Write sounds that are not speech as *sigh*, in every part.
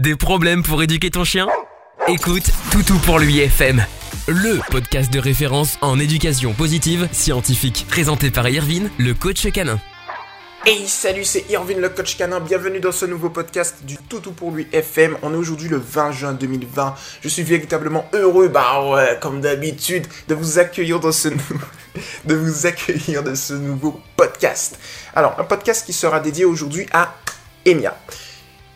Des problèmes pour éduquer ton chien? Écoute Toutou pour lui FM, le podcast de référence en éducation positive scientifique, présenté par Irvine, le coach canin. Hey salut c'est Irvine le coach canin, bienvenue dans ce nouveau podcast du Toutou pour lui FM. On est aujourd'hui le 20 juin 2020. Je suis véritablement heureux, bah ouais, comme d'habitude, de vous accueillir dans ce *laughs* de vous accueillir dans ce nouveau podcast. Alors, un podcast qui sera dédié aujourd'hui à Emia.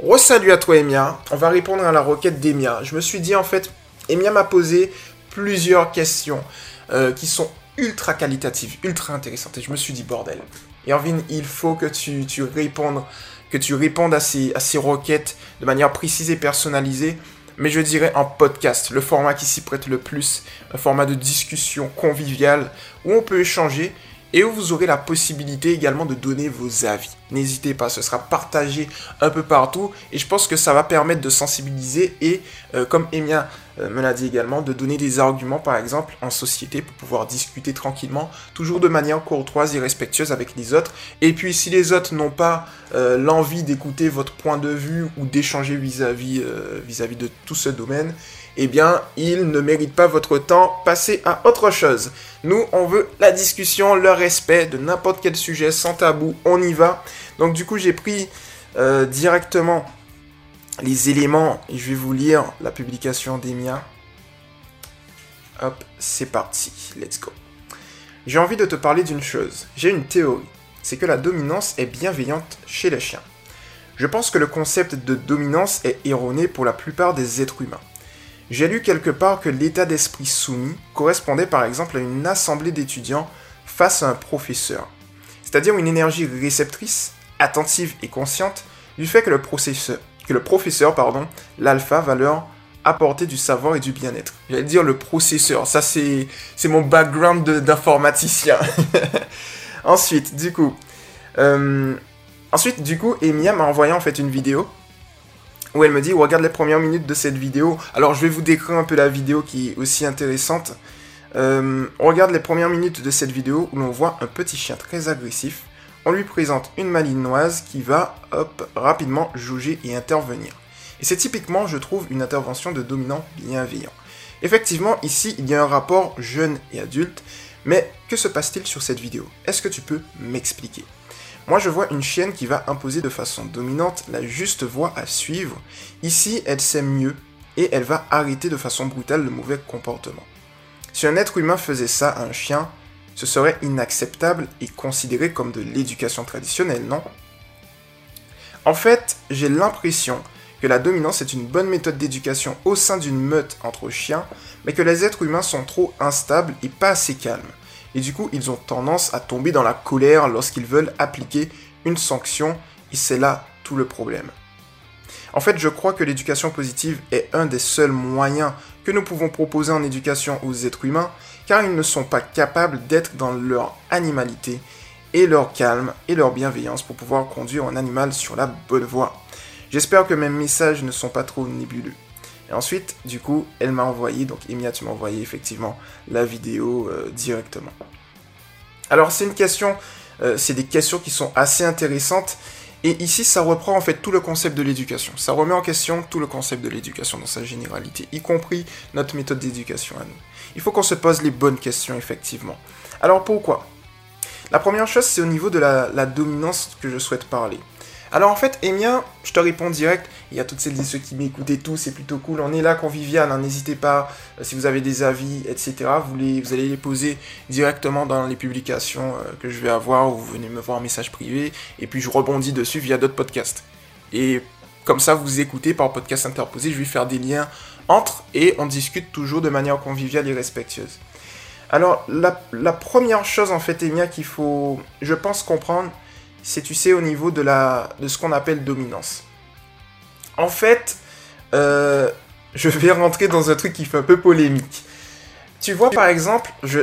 Re-salut à toi Emia, on va répondre à la requête d'Emia. Je me suis dit en fait, Emia m'a posé plusieurs questions euh, qui sont ultra qualitatives, ultra intéressantes. Et je me suis dit, bordel, Irvine, il faut que tu, tu répondes, que tu répondes à ces, à ces requêtes de manière précise et personnalisée. Mais je dirais en podcast, le format qui s'y prête le plus, un format de discussion conviviale où on peut échanger et où vous aurez la possibilité également de donner vos avis. N'hésitez pas, ce sera partagé un peu partout et je pense que ça va permettre de sensibiliser et, euh, comme Emia euh, me l'a dit également, de donner des arguments par exemple en société pour pouvoir discuter tranquillement, toujours de manière courtoise et respectueuse avec les autres. Et puis si les autres n'ont pas euh, l'envie d'écouter votre point de vue ou d'échanger vis-à-vis vis-à-vis de tout ce domaine, eh bien, ils ne méritent pas votre temps, passez à autre chose. Nous, on veut la discussion, le respect de n'importe quel sujet, sans tabou, on y va. Donc du coup, j'ai pris euh, directement les éléments, et je vais vous lire la publication d'Emia. Hop, c'est parti, let's go. J'ai envie de te parler d'une chose, j'ai une théorie, c'est que la dominance est bienveillante chez les chiens. Je pense que le concept de dominance est erroné pour la plupart des êtres humains. J'ai lu quelque part que l'état d'esprit soumis correspondait par exemple à une assemblée d'étudiants face à un professeur, c'est-à-dire une énergie réceptrice, attentive et consciente du fait que le, professeur, que le professeur, pardon, l'alpha, va leur apporter du savoir et du bien-être. J'allais dire le processeur, ça c'est, c'est mon background d'informaticien. *laughs* ensuite, du coup, euh, ensuite, du coup, Emia m'a envoyé en fait une vidéo où elle me dit regarde les premières minutes de cette vidéo. Alors je vais vous décrire un peu la vidéo qui est aussi intéressante. Euh, on regarde les premières minutes de cette vidéo où l'on voit un petit chien très agressif. On lui présente une malinoise qui va hop, rapidement juger et intervenir. Et c'est typiquement, je trouve, une intervention de dominant bienveillant. Effectivement, ici, il y a un rapport jeune et adulte, mais que se passe-t-il sur cette vidéo? Est-ce que tu peux m'expliquer? Moi, je vois une chienne qui va imposer de façon dominante la juste voie à suivre. Ici, elle sait mieux et elle va arrêter de façon brutale le mauvais comportement. Si un être humain faisait ça à un chien, ce serait inacceptable et considéré comme de l'éducation traditionnelle, non? En fait, j'ai l'impression que la dominance est une bonne méthode d'éducation au sein d'une meute entre chiens, mais que les êtres humains sont trop instables et pas assez calmes et du coup ils ont tendance à tomber dans la colère lorsqu'ils veulent appliquer une sanction et c'est là tout le problème. En fait, je crois que l'éducation positive est un des seuls moyens que nous pouvons proposer en éducation aux êtres humains, car ils ne sont pas capables d'être dans leur animalité et leur calme et leur bienveillance pour pouvoir conduire un animal sur la bonne voie. J'espère que mes messages ne sont pas trop nébuleux. Et ensuite, du coup, elle m'a envoyé, donc Emilia, tu m'as envoyé effectivement la vidéo euh, directement. Alors, c'est une question, euh, c'est des questions qui sont assez intéressantes. Et ici, ça reprend en fait tout le concept de l'éducation. Ça remet en question tout le concept de l'éducation dans sa généralité, y compris notre méthode d'éducation à nous. Il faut qu'on se pose les bonnes questions, effectivement. Alors pourquoi? La première chose, c'est au niveau de la dominance que je souhaite parler. Alors en fait, Emien, je te réponds direct. Il y a toutes celles et ceux qui m'écoutent et tout, c'est plutôt cool. On est là convivial, hein. n'hésitez pas. Euh, si vous avez des avis, etc., vous, allez les poser directement dans les publications euh, que je vais avoir ou vous venez me voir en message privé. Et puis je rebondis dessus via d'autres podcasts. Et comme ça, vous écoutez par podcast interposé. Je vais faire des liens entre et on discute toujours de manière conviviale et respectueuse. Alors, la, première chose en fait, Emia, qu'il faut, je pense, comprendre, c'est, tu sais, au niveau de, la, de ce qu'on appelle dominance. En fait, euh, je vais rentrer dans un truc qui fait un peu polémique. Tu vois, par exemple, je,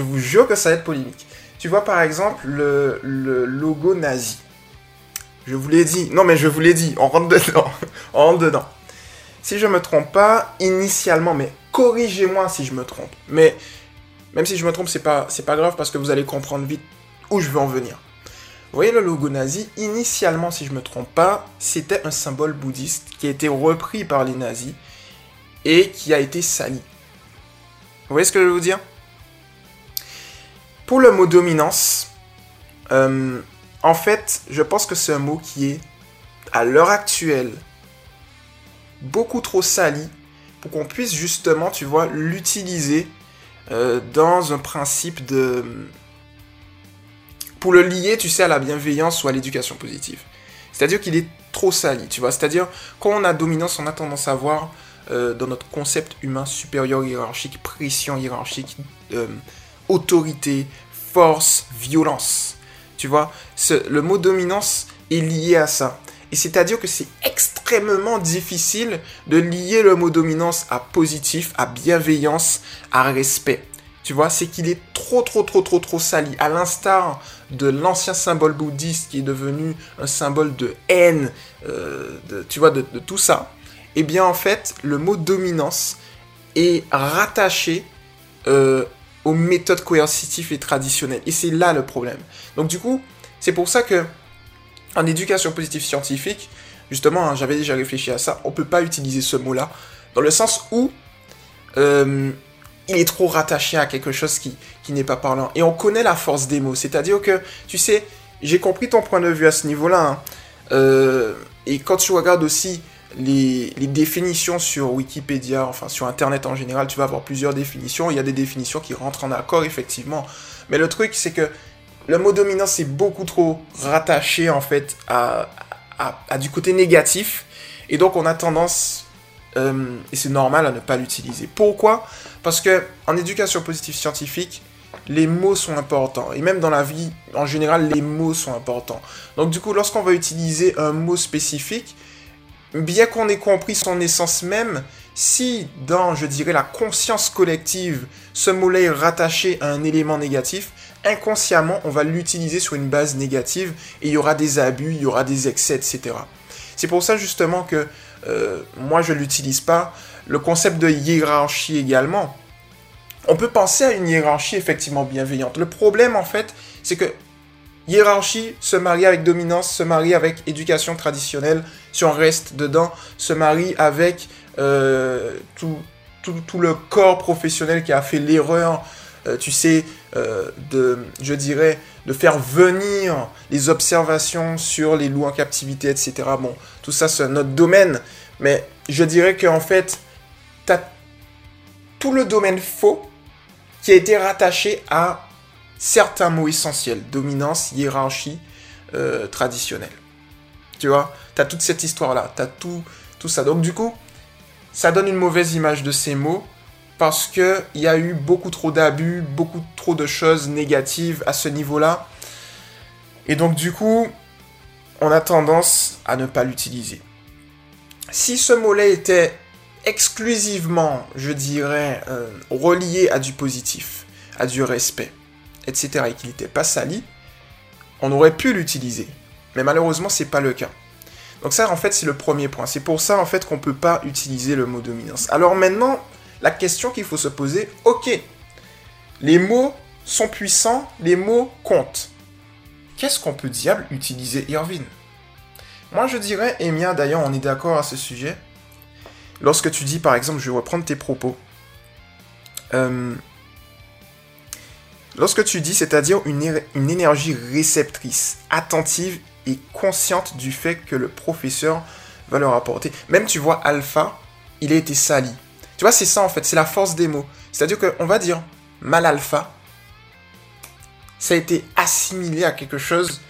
vous jure que ça va être polémique. Tu vois, par exemple, le, logo nazi. Je vous l'ai dit. Non, mais je vous l'ai dit. On rentre dedans. *laughs* on rentre dedans. Si je me trompe pas, initialement, mais corrigez-moi si je me trompe. Mais même si je me trompe, c'est pas, pas grave parce que vous allez comprendre vite où je veux en venir. Vous voyez le logo nazi, initialement, si je ne me trompe pas, c'était un symbole bouddhiste qui a été repris par les nazis et qui a été sali. Vous voyez ce que je veux vous dire? Pour le mot dominance, euh, en fait, je pense que c'est un mot qui est, à l'heure actuelle, beaucoup trop sali pour qu'on puisse justement, tu vois, l'utiliser euh, dans un principe de... Pour le lier, tu sais, à la bienveillance ou à l'éducation positive. C'est-à-dire qu'il est trop sali, tu vois. C'est-à-dire, quand on a dominance, on a tendance à voir euh, dans notre concept humain supérieur hiérarchique, pression hiérarchique, euh, autorité, force, violence. Tu vois, le mot dominance est lié à ça. Et c'est-à-dire que c'est extrêmement difficile de lier le mot dominance à positif, à bienveillance, à respect. Tu vois, c'est qu'il est trop, trop, trop, trop, trop sali. À l'instar de l'ancien symbole bouddhiste qui est devenu un symbole de haine, euh, tu vois, de, tout ça. Eh bien, en fait, le mot dominance est rattaché euh, aux méthodes coercitives et traditionnelles. Et c'est là le problème. Donc, du coup, c'est pour ça que en éducation positive scientifique, justement, hein, j'avais déjà réfléchi à ça, on peut pas utiliser ce mot-là, dans le sens où euh, il est trop rattaché à quelque chose qui, n'est pas parlant. Et on connaît la force des mots, c'est-à-dire que, tu sais, j'ai compris ton point de vue à ce niveau-là, hein. euh, et quand tu regardes aussi les, définitions sur Wikipédia, enfin sur Internet en général, tu vas avoir plusieurs définitions, il y a des définitions qui rentrent en accord, effectivement. Mais le truc, c'est que le mot dominance est beaucoup trop rattaché en fait à, du côté négatif. Et donc on a tendance, euh, et c'est normal, à ne pas l'utiliser. Pourquoi? Parce que en éducation positive scientifique, les mots sont importants. Et même dans la vie, en général, les mots sont importants. Donc du coup, lorsqu'on va utiliser un mot spécifique, bien qu'on ait compris son essence même, si dans, je dirais, la conscience collective, ce mot-là est rattaché à un élément négatif, inconsciemment, on va l'utiliser sur une base négative et il y aura des abus, il y aura des excès, etc. C'est pour ça justement que euh, moi je ne l'utilise pas. Le concept de hiérarchie également. On peut penser à une hiérarchie effectivement bienveillante. Le problème en fait, c'est que hiérarchie se marie avec dominance, se marie avec éducation traditionnelle, si on reste dedans, se marie avec euh, tout, tout, le corps professionnel qui a fait l'erreur euh, tu sais, euh, de, je dirais, de faire venir les observations sur les loups en captivité, etc. Bon, tout ça, c'est notre domaine. Mais je dirais qu'en fait, tu as tout le domaine faux qui a été rattaché à certains mots essentiels. Dominance, hiérarchie, euh, traditionnelle. Tu vois Tu as toute cette histoire-là. Tu as tout, tout ça. Donc du coup, ça donne une mauvaise image de ces mots parce qu'il y a eu beaucoup trop d'abus, beaucoup trop de choses négatives à ce niveau-là. Et donc du coup, on a tendance à ne pas l'utiliser. Si ce mot-là était exclusivement, je dirais, euh, relié à du positif, à du respect, etc., et qu'il n'était pas sali, on aurait pu l'utiliser. Mais malheureusement, c'est pas le cas. Donc ça, en fait, c'est le premier point. C'est pour ça, en fait, qu'on ne peut pas utiliser le mot dominance. Alors maintenant, la question qu'il faut se poser, ok, les mots sont puissants, les mots comptent. Qu'est-ce qu'on peut diable utiliser Irvine? Moi je dirais, et d'ailleurs on est d'accord à ce sujet, lorsque tu dis par exemple, je vais reprendre tes propos, euh, lorsque tu dis, c'est-à-dire une énergie réceptrice, attentive et consciente du fait que le professeur va leur apporter. Même tu vois, Alpha, il a été sali. Tu vois, c'est ça en fait, c'est la force des mots. C'est-à-dire qu'on va dire mal alpha, ça a été assimilé à quelque chose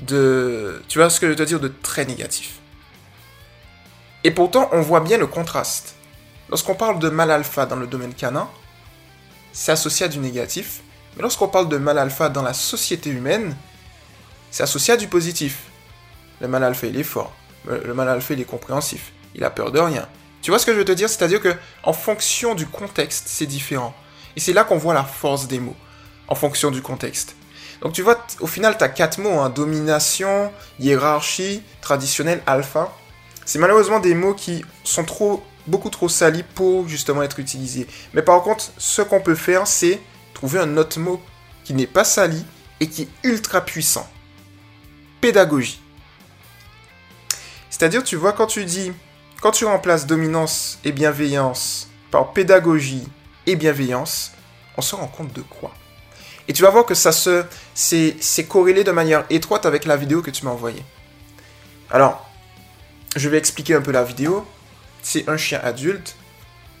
de. Tu vois ce que je veux dire de très négatif. Et pourtant, on voit bien le contraste. Lorsqu'on parle de mal alpha dans le domaine canin, c'est associé à du négatif. Mais lorsqu'on parle de mal alpha dans la société humaine, c'est associé à du positif. Le mal alpha, il est fort. Le mal alpha, il est compréhensif. Il a peur de rien. Tu vois ce que je veux te dire? C'est-à-dire que en fonction du contexte, c'est différent. Et c'est là qu'on voit la force des mots, en fonction du contexte. Donc tu vois, au final, tu as quatre mots, hein. domination, hiérarchie, traditionnel, alpha. C'est malheureusement des mots qui sont trop, beaucoup trop salis pour justement être utilisés. Mais par contre, ce qu'on peut faire, c'est trouver un autre mot qui n'est pas sali et qui est ultra puissant. pédagogie. C'est-à-dire, tu vois, quand tu dis, quand tu remplaces dominance et bienveillance par pédagogie et bienveillance, on se rend compte de quoi? Et tu vas voir que ça se, c'est corrélé de manière étroite avec la vidéo que tu m'as envoyée. Alors, je vais expliquer un peu la vidéo. C'est un chien adulte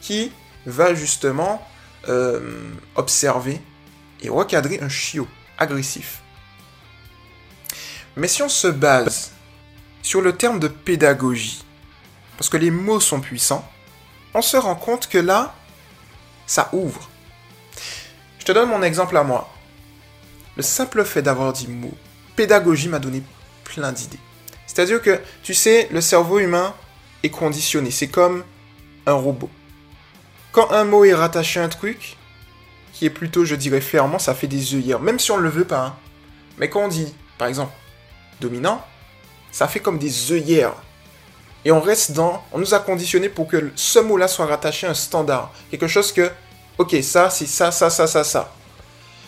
qui va justement euh, observer et recadrer un chiot agressif. Mais si on se base sur le terme de pédagogie, parce que les mots sont puissants, on se rend compte que là, ça ouvre. Je te donne mon exemple à moi. Le simple fait d'avoir dit mot pédagogie m'a donné plein d'idées. C'est-à-dire que, tu sais, le cerveau humain est conditionné. C'est comme un robot. Quand un mot est rattaché à un truc, qui est plutôt, je dirais, fermement, ça fait des œillères. Même si on ne le veut pas. Hein. Mais quand on dit, par exemple, dominant, ça fait comme des œillères. Et on reste dans... On nous a conditionné pour que ce mot-là soit rattaché à un standard. Quelque chose que, ok, ça, c'est ça, ça, ça, ça, ça.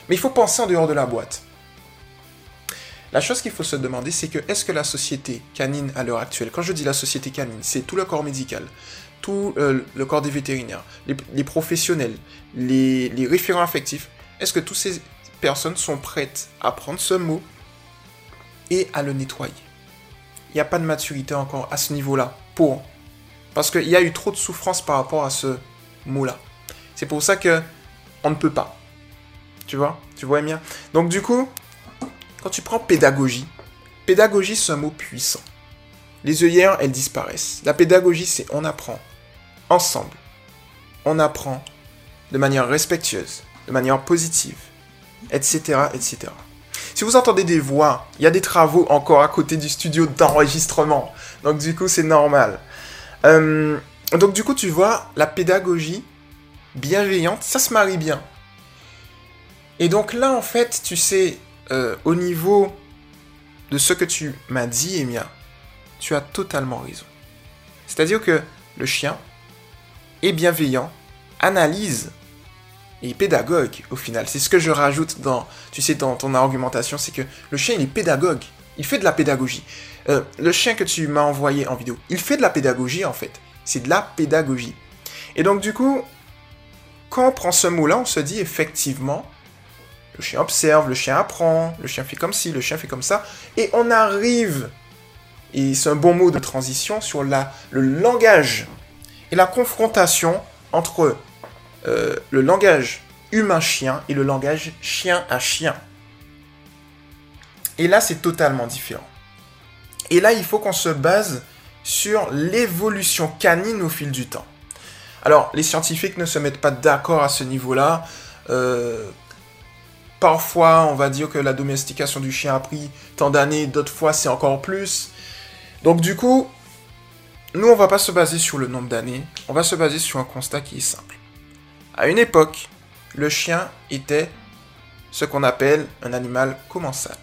Mais il faut penser en dehors de la boîte. La chose qu'il faut se demander, c'est que est-ce que la société canine à l'heure actuelle, quand je dis la société canine, c'est tout le corps médical, tout euh, le corps des vétérinaires, les, professionnels, les, référents affectifs, est-ce que toutes ces personnes sont prêtes à prendre ce mot et à le nettoyer? N'y a pas de maturité encore à ce niveau-là pour. Parce qu'il y a eu trop de souffrance par rapport à ce mot-là. C'est pour ça que on ne peut pas. Tu vois? Tu vois bien Donc du coup, quand tu prends pédagogie, pédagogie c'est un mot puissant. Les œillères, elles disparaissent. La pédagogie, c'est on apprend ensemble. On apprend de manière respectueuse, de manière positive, etc., etc. Si vous entendez des voix, il y a des travaux encore à côté du studio d'enregistrement. Donc du coup, c'est normal. Euh, donc du coup, tu vois, la pédagogie bienveillante, ça se marie bien. Et donc là, en fait, tu sais, euh, au niveau de ce que tu m'as dit, Emia, tu as totalement raison. C'est-à-dire que le chien est bienveillant, analyse et pédagogue au final. C'est ce que je rajoute dans, tu sais, dans ton argumentation, c'est que le chien il est pédagogue, il fait de la pédagogie. Euh, le chien que tu m'as envoyé en vidéo, il fait de la pédagogie en fait. C'est de la pédagogie. Et donc du coup, quand on prend ce mot-là, on se dit effectivement, le chien observe, le chien apprend, le chien fait comme ci, le chien fait comme ça, et on arrive, et c'est un bon mot de transition, sur la, le langage et la confrontation entre euh, le langage humain-chien et le langage chien à chien. Et là, c'est totalement différent. Et là, il faut qu'on se base sur l'évolution canine au fil du temps. Alors, les scientifiques ne se mettent pas d'accord à ce niveau-là. Euh, Parfois, on va dire que la domestication du chien a pris tant d'années, d'autres fois c'est encore plus. Donc du coup, nous on va pas se baser sur le nombre d'années, on va se baser sur un constat qui est simple. À une époque, le chien était ce qu'on appelle un animal commensal.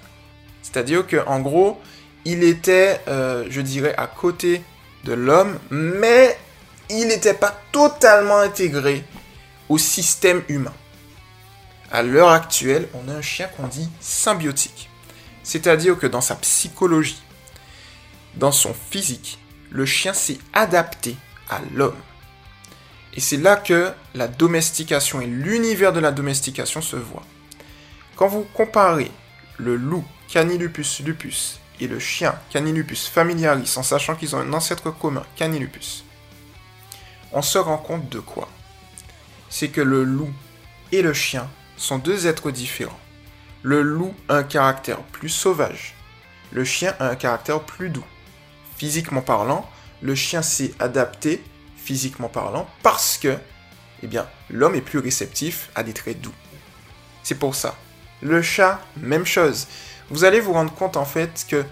C'est-à-dire qu'en gros, il était, euh, je dirais, à côté de l'homme, mais il n'était pas totalement intégré au système humain. À l'heure actuelle, on a un chien qu'on dit symbiotique. C'est-à-dire que dans sa psychologie, dans son physique, le chien s'est adapté à l'homme. Et c'est là que la domestication et l'univers de la domestication se voient. Quand vous comparez le loup Canilupus lupus et le chien Canilupus familiaris en sachant qu'ils ont un ancêtre commun Canilupus, on se rend compte de quoi? C'est que le loup et le chien sont deux êtres différents. Le loup a un caractère plus sauvage. Le chien a un caractère plus doux. Physiquement parlant, le chien s'est adapté, physiquement parlant, parce que, eh bien, l'homme est plus réceptif à des traits doux. C'est pour ça. Le chat, même chose. Vous allez vous rendre compte en fait que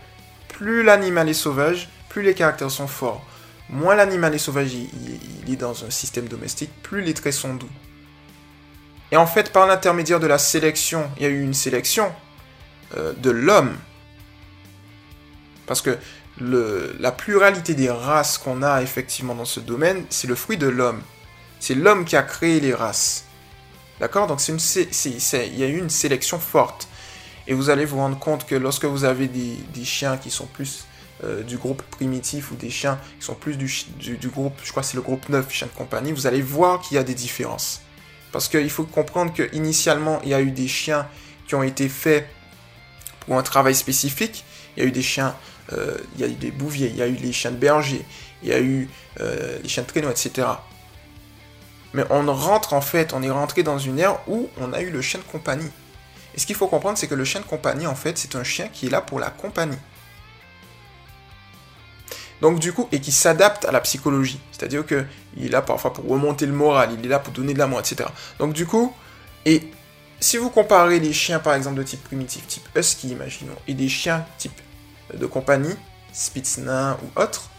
plus l'animal est sauvage, plus les caractères sont forts. Moins l'animal est sauvage, il est dans un système domestique, plus les traits sont doux. Et en fait, par l'intermédiaire de la sélection, il y a eu une sélection euh, de l'homme. Parce que la pluralité des races qu'on a effectivement dans ce domaine, c'est le fruit de l'homme. C'est l'homme qui a créé les races. D'accord? Donc il y a eu une sélection forte. Et vous allez vous rendre compte que lorsque vous avez des, chiens qui sont plus euh, du groupe primitif ou des chiens qui sont plus du, groupe, je crois que c'est le groupe 9, chiens de compagnie, vous allez voir qu'il y a des différences. Parce qu'il faut comprendre qu'initialement, il y a eu des chiens qui ont été faits pour un travail spécifique. Il y a eu des chiens, euh, il y a eu des bouviers, il y a eu les chiens de berger, il y a eu euh, les chiens de traîneau, etc. Mais on rentre en fait, on est rentré dans une ère où on a eu le chien de compagnie. Et ce qu'il faut comprendre, c'est que le chien de compagnie, en fait, c'est un chien qui est là pour la compagnie. Donc du coup, et qui s'adapte à la psychologie. C'est-à-dire qu'il est là parfois pour remonter le moral, il est là pour donner de l'amour, etc. Donc du coup, et si vous comparez les chiens par exemple de type primitif, type husky, imaginons, et des chiens type de compagnie, Spitznain ou autre,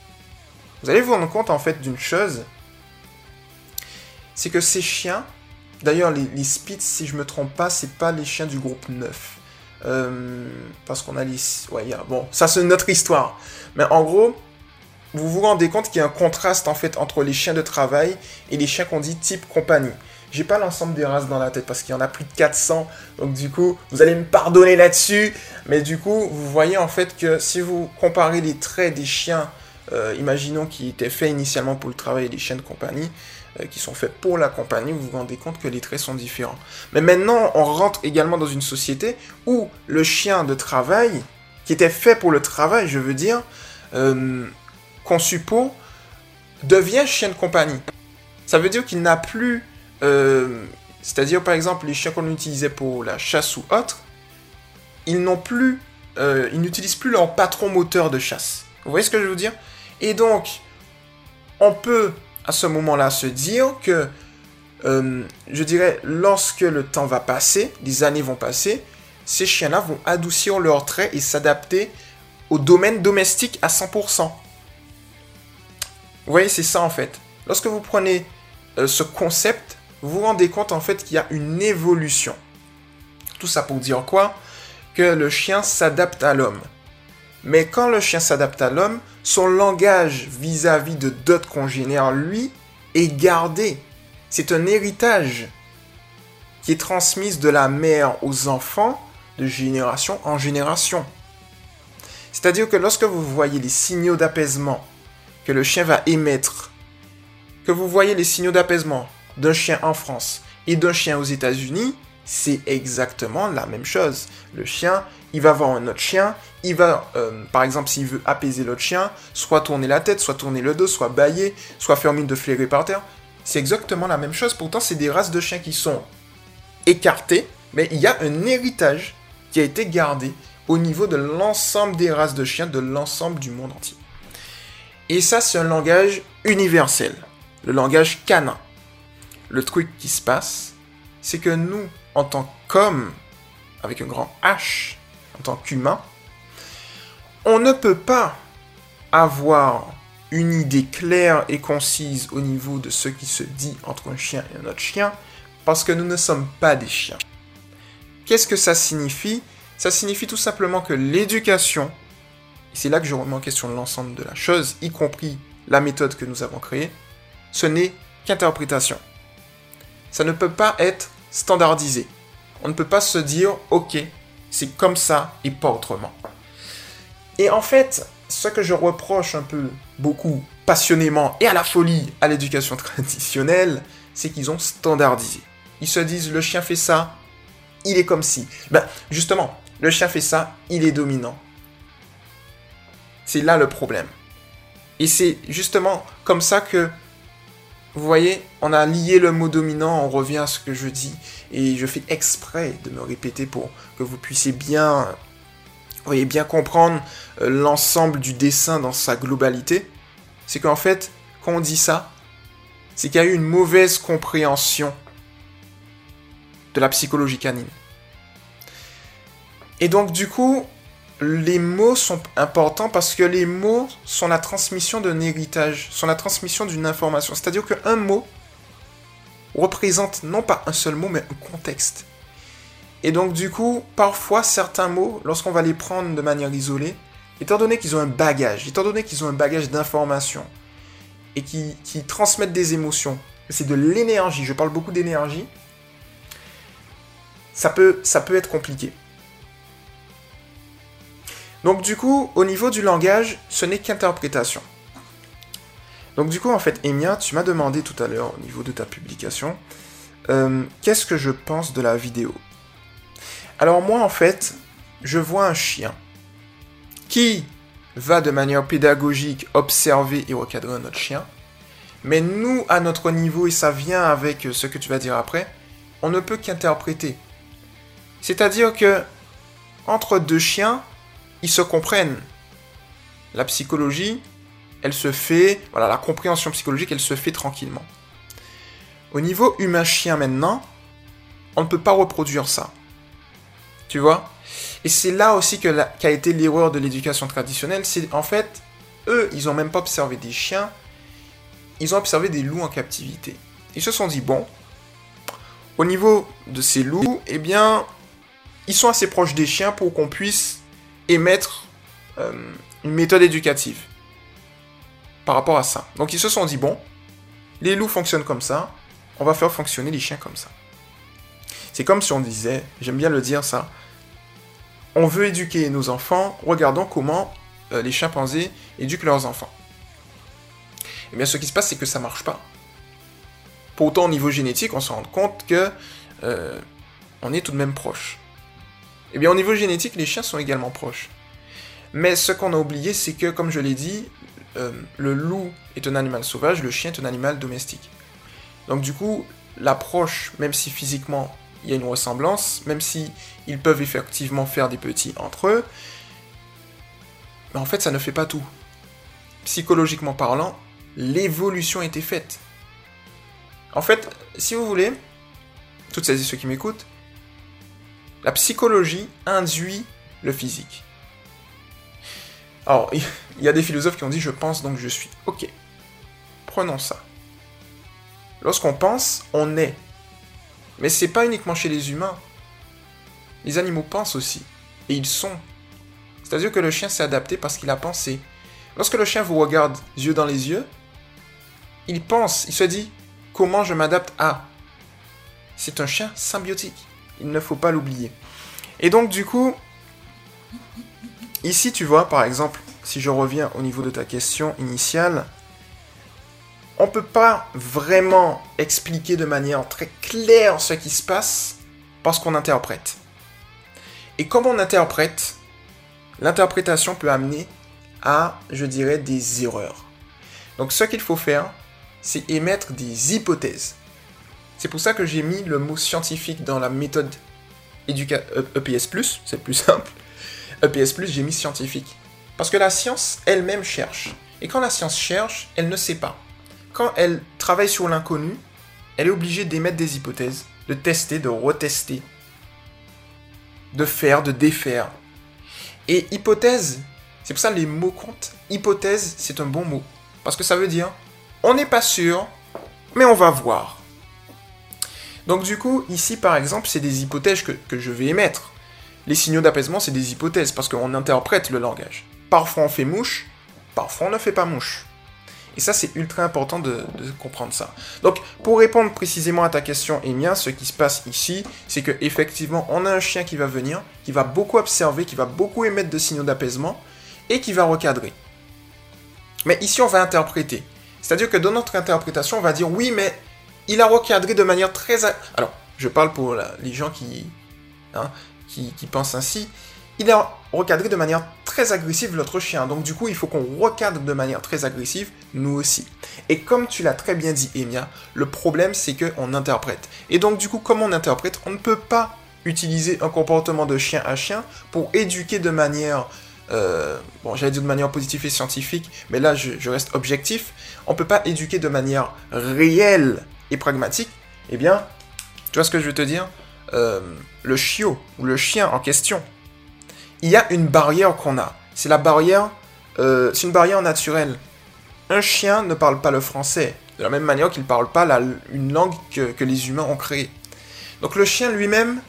vous allez vous rendre compte en fait d'une chose, c'est que ces chiens, d'ailleurs les, Spitz, si je me trompe pas, c'est pas les chiens du groupe 9. Euh, parce qu'on a les... Ouais, bon, ça c'est notre histoire. Mais en gros, vous vous rendez compte qu'il y a un contraste en fait entre les chiens de travail et les chiens qu'on dit type compagnie. J'ai pas l'ensemble des races dans la tête parce qu'il y en a plus de 400. Donc du coup, vous allez me pardonner là-dessus. Mais du coup, vous voyez en fait que si vous comparez les traits des chiens, euh, imaginons qui étaient faits initialement pour le travail les chiens de compagnie, euh, qui sont faits pour la compagnie, vous vous rendez compte que les traits sont différents. Mais maintenant, on rentre également dans une société où le chien de travail, qui était fait pour le travail, je veux dire, euh, conçu devient chien de compagnie. Ça veut dire qu'il n'a plus... Euh, c'est-à-dire, par exemple, les chiens qu'on utilisait pour la chasse ou autre. Euh, ils n'utilisent plus leur patron moteur de chasse. Vous voyez ce que je veux dire? Et donc, on peut à ce moment-là se dire que, euh, je dirais, lorsque le temps va passer, les années vont passer, ces chiens-là vont adoucir leurs traits et s'adapter au domaine domestique à 100%. Vous voyez, c'est ça en fait. Lorsque vous prenez ce concept, vous vous rendez compte en fait qu'il y a une évolution. Tout ça pour dire quoi? Que le chien s'adapte à l'homme. Mais quand le chien s'adapte à l'homme, son langage vis-à-vis de d'autres congénères, lui, est gardé. C'est un héritage qui est transmis de la mère aux enfants de génération en génération. C'est-à-dire que lorsque vous voyez les signaux d'apaisement que le chien va émettre, que vous voyez les signaux d'apaisement d'un chien en France et d'un chien aux États-Unis, c'est exactement la même chose. Le chien, il va voir un autre chien, il va, euh, par exemple, s'il veut apaiser l'autre chien, soit tourner la tête, soit tourner le dos, soit bailler, soit faire mine de flairer par terre. C'est exactement la même chose. Pourtant, c'est des races de chiens qui sont écartées, mais il y a un héritage qui a été gardé au niveau de l'ensemble des races de chiens de l'ensemble du monde entier. Et ça, c'est un langage universel, le langage canin. Le truc qui se passe, c'est que nous, en tant qu'hommes, avec un grand H, en tant qu'humains, on ne peut pas avoir une idée claire et concise au niveau de ce qui se dit entre un chien et un autre chien, parce que nous ne sommes pas des chiens. Qu'est-ce que ça signifie? Ça signifie tout simplement que l'éducation c'est là que je remets en question l'ensemble de la chose, y compris la méthode que nous avons créée, ce n'est qu'interprétation. Ça ne peut pas être standardisé. On ne peut pas se dire, ok, c'est comme ça et pas autrement. Et en fait, ce que je reproche un peu, beaucoup, passionnément et à la folie à l'éducation *laughs* traditionnelle, c'est qu'ils ont standardisé. Ils se disent, le chien fait ça, il est comme si. Ben, justement, le chien fait ça, il est dominant. C'est là le problème. Et c'est justement comme ça que, vous voyez, on a lié le mot dominant, on revient à ce que je dis, et je fais exprès de me répéter pour que vous puissiez bien, comprendre euh, l'ensemble du dessin dans sa globalité. C'est qu'en fait, quand on dit ça, c'est qu'il y a eu une mauvaise compréhension de la psychologie canine. Et donc du coup, les mots sont importants parce que les mots sont la transmission d'un héritage, sont la transmission d'une information. C'est-à-dire qu'un mot représente non pas un seul mot, mais un contexte. Et donc du coup, parfois certains mots, lorsqu'on va les prendre de manière isolée, étant donné qu'ils ont un bagage, étant donné qu'ils ont un bagage d'informations, et qui, qui transmettent des émotions, c'est de l'énergie, je parle beaucoup d'énergie, ça peut, ça peut être compliqué. Donc du coup, au niveau du langage, ce n'est qu'interprétation. Donc du coup, en fait, Emia, tu m'as demandé tout à l'heure, au niveau de ta publication, euh, qu'est-ce que je pense de la vidéo? Alors moi, en fait, je vois un chien qui va de manière pédagogique observer et recadrer notre chien. Mais nous, à notre niveau, et ça vient avec ce que tu vas dire après, on ne peut qu'interpréter. C'est-à-dire que entre deux chiens, ils se comprennent. La psychologie, elle se fait, voilà, la compréhension psychologique, elle se fait tranquillement. Au niveau humain-chien maintenant, on ne peut pas reproduire ça. Tu vois? Et c'est là aussi qu'a été l'erreur de l'éducation traditionnelle. C'est en fait, eux, ils n'ont même pas observé des chiens, ils ont observé des loups en captivité. Ils se sont dit, bon, au niveau de ces loups, eh bien, ils sont assez proches des chiens pour qu'on puisse émettre euh, une méthode éducative par rapport à ça. Donc ils se sont dit, bon, les loups fonctionnent comme ça, on va faire fonctionner les chiens comme ça. C'est comme si on disait, j'aime bien le dire ça, on veut éduquer nos enfants, regardons comment euh, les chimpanzés éduquent leurs enfants. Eh bien ce qui se passe, c'est que ça marche pas. Pourtant au niveau génétique, on se rend compte que euh, on est tout de même proche. Eh bien au niveau génétique, les chiens sont également proches. Mais ce qu'on a oublié, c'est que, comme je l'ai dit, euh, le loup est un animal sauvage, le chien est un animal domestique. Donc du coup, l'approche, même si physiquement il y a une ressemblance, même si ils peuvent effectivement faire des petits entre eux, mais en fait ça ne fait pas tout. Psychologiquement parlant, l'évolution a été faite. En fait, si vous voulez, toutes celles et ceux qui m'écoutent, la psychologie induit le physique. Alors, il y a des philosophes qui ont dit je pense donc je suis. Ok. Prenons ça. Lorsqu'on pense, on est. Mais c'est pas uniquement chez les humains. Les animaux pensent aussi. Et ils sont. C'est-à-dire que le chien s'est adapté parce qu'il a pensé. Lorsque le chien vous regarde yeux dans les yeux, il pense, il se dit comment je m'adapte à? C'est un chien symbiotique. Il ne faut pas l'oublier. Et donc du coup, Ici, tu vois, par exemple, si je reviens au niveau de ta question initiale, on ne peut pas vraiment expliquer de manière très claire ce qui se passe parce qu'on interprète. Et comme on interprète, l'interprétation peut amener à, je dirais, des erreurs. Donc ce qu'il faut faire, c'est émettre des hypothèses. C'est pour ça que j'ai mis le mot scientifique dans la méthode EPS, e c'est plus simple. EPS+, j'ai mis scientifique. Parce que la science elle-même cherche. Et quand la science cherche, elle ne sait pas. Quand elle travaille sur l'inconnu, elle est obligée d'émettre des hypothèses, de tester, de retester, de faire, de défaire. Et hypothèse, c'est pour ça les mots comptent. Hypothèse, c'est un bon mot. Parce que ça veut dire, on n'est pas sûr, mais on va voir. Donc du coup, ici par exemple, c'est des hypothèses que, je vais émettre. Les signaux d'apaisement, c'est des hypothèses, parce qu'on interprète le langage. Parfois on fait mouche, parfois on ne fait pas mouche. Et ça, c'est ultra important de, comprendre ça. Donc, pour répondre précisément à ta question, Emia, ce qui se passe ici, c'est que effectivement, on a un chien qui va venir, qui va beaucoup observer, qui va beaucoup émettre de signaux d'apaisement, et qui va recadrer. Mais ici, on va interpréter. C'est-à-dire que dans notre interprétation, on va dire oui, mais il a recadré de manière très... Alors, je parle pour les gens qui, hein, qui, pense ainsi, il a recadré de manière très agressive notre chien. Donc du coup, il faut qu'on recadre de manière très agressive, nous aussi. Et comme tu l'as très bien dit, Emia, le problème c'est qu'on interprète. Et donc du coup, comme on interprète, on ne peut pas utiliser un comportement de chien à chien pour éduquer de manière... Euh, bon, j'allais dire de manière positive et scientifique, mais là je, reste objectif. On ne peut pas éduquer de manière réelle pragmatique. Eh bien, tu vois ce que je veux te dire? Euh, le chiot ou le chien en question, il y a une barrière qu'on a. C'est la barrière, euh, c'est une barrière naturelle. Un chien ne parle pas le français, de la même manière qu'il ne parle pas la, une langue que, que, les humains ont créée. Donc le chien lui-même,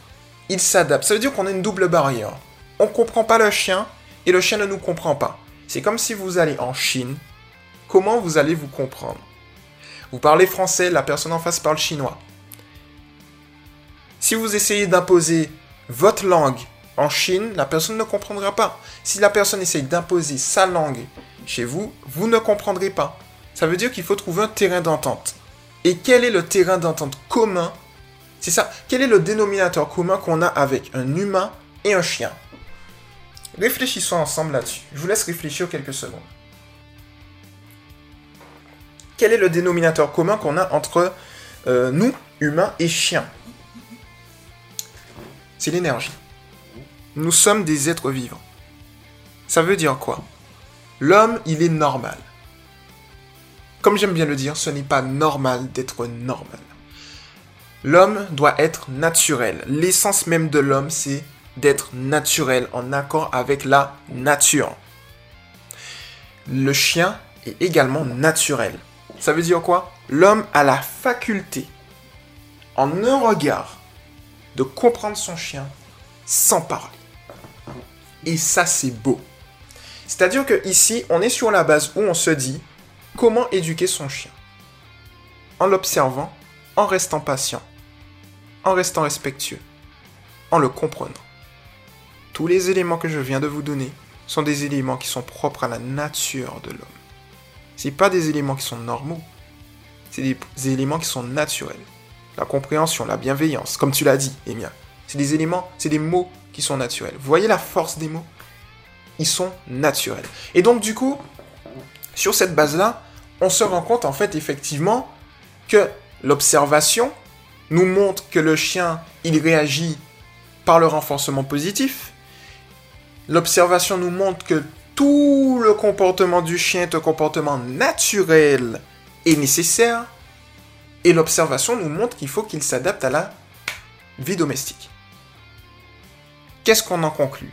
il s'adapte. Ça veut dire qu'on a une double barrière. On ne comprend pas le chien et le chien ne nous comprend pas. C'est comme si vous allez en Chine. Comment vous allez vous comprendre? Vous parlez français, la personne en face parle chinois. Si vous essayez d'imposer votre langue en Chine, la personne ne comprendra pas. Si la personne essaye d'imposer sa langue chez vous, vous ne comprendrez pas. Ça veut dire qu'il faut trouver un terrain d'entente. Et quel est le terrain d'entente commun? C'est ça. Quel est le dénominateur commun qu'on a avec un humain et un chien? Réfléchissons ensemble là-dessus. Je vous laisse réfléchir quelques secondes. Quel est le dénominateur commun qu'on a entre euh, nous, humains, et chiens? C'est l'énergie. Nous sommes des êtres vivants. Ça veut dire quoi? L'homme, il est normal. Comme j'aime bien le dire, ce n'est pas normal d'être normal. L'homme doit être naturel. L'essence même de l'homme, c'est d'être naturel, en accord avec la nature. Le chien est également naturel. Ça veut dire quoi? L'homme a la faculté, en un regard, de comprendre son chien sans parler. Et ça, c'est beau. C'est-à-dire que ici, on est sur la base où on se dit comment éduquer son chien. En l'observant, en restant patient, en restant respectueux, en le comprenant. Tous les éléments que je viens de vous donner sont des éléments qui sont propres à la nature de l'homme. Ce pas des éléments qui sont normaux, c'est des, éléments qui sont naturels. La compréhension, la bienveillance, comme tu l'as dit, Emia. C'est des éléments, c'est des mots qui sont naturels. Vous voyez la force des mots? Ils sont naturels. Et donc du coup, sur cette base-là, on se rend compte en fait effectivement que l'observation nous montre que le chien, il réagit par le renforcement positif. L'observation nous montre que tout le comportement du chien est un comportement naturel et nécessaire. Et l'observation nous montre qu'il faut qu'il s'adapte à la vie domestique. Qu'est-ce qu'on en conclut?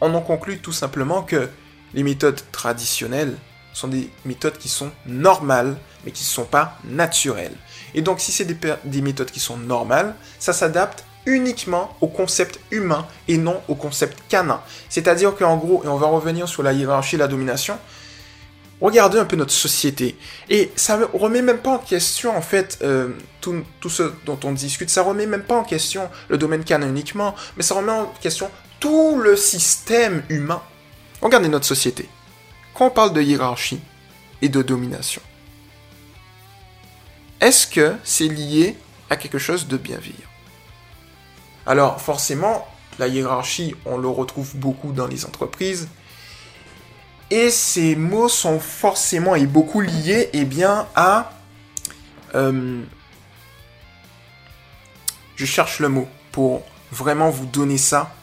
On en conclut tout simplement que les méthodes traditionnelles sont des méthodes qui sont normales, mais qui ne sont pas naturelles. Et donc si c'est des, des, méthodes qui sont normales, ça s'adapte uniquement au concept humain et non au concept canin. C'est-à-dire qu'en gros, et on va revenir sur la hiérarchie et la domination, regardez un peu notre société. Et ça ne remet même pas en question, en fait, euh, tout, ce dont on discute. Ça remet même pas en question le domaine canin uniquement, mais ça remet en question tout le système humain. Regardez notre société. Quand on parle de hiérarchie et de domination, est-ce que c'est lié à quelque chose de bienveillant Alors, forcément, la hiérarchie, on le retrouve beaucoup dans les entreprises, et ces mots sont forcément et beaucoup liés eh bien, à... Euh, je cherche le mot pour vraiment vous donner ça.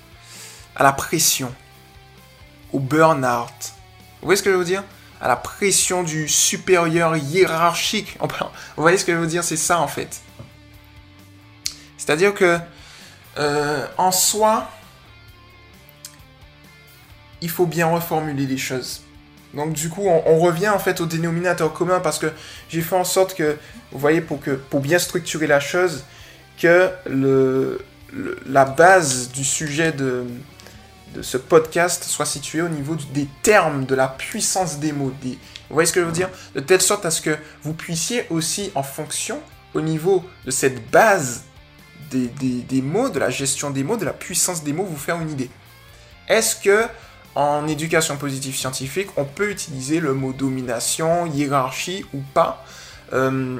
À la pression. Au burn-out. Vous voyez ce que je veux dire? À la pression du supérieur hiérarchique. *laughs* Vous voyez ce que je veux dire? C'est ça en fait. C'est-à-dire que euh, en soi, il faut bien reformuler les choses. Donc du coup, on, revient en fait au dénominateur commun parce que j'ai fait en sorte que, vous voyez, pour, pour bien structurer la chose, que la base du sujet de, de ce podcast soit située au niveau des termes, de la puissance des mots. Vous voyez ce que je veux dire? De telle sorte à ce que vous puissiez aussi, en fonction, au niveau de cette base des, mots, de la gestion des mots, de la puissance des mots, vous faire une idée. Est-ce que en éducation positive scientifique, on peut utiliser le mot domination, hiérarchie ou pas? Euh,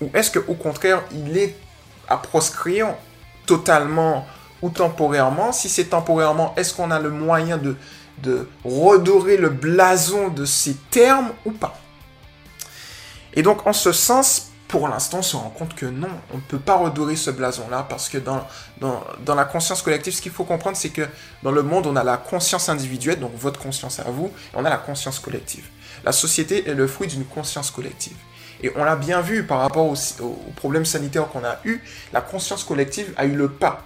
Ou est-ce qu'au contraire, il est à proscrire totalement ou temporairement? Si c'est temporairement, est-ce qu'on a le moyen de, de redorer le blason de ces termes ou pas? Et donc, en ce sens, pour l'instant, on se rend compte que non, on ne peut pas redorer ce blason-là, parce que dans, dans, la conscience collective, ce qu'il faut comprendre, c'est que dans le monde, on a la conscience individuelle, donc votre conscience à vous, et on a la conscience collective. La société est le fruit d'une conscience collective. Et on l'a bien vu par rapport aux, problèmes sanitaires qu'on a eu, la conscience collective a eu le pas.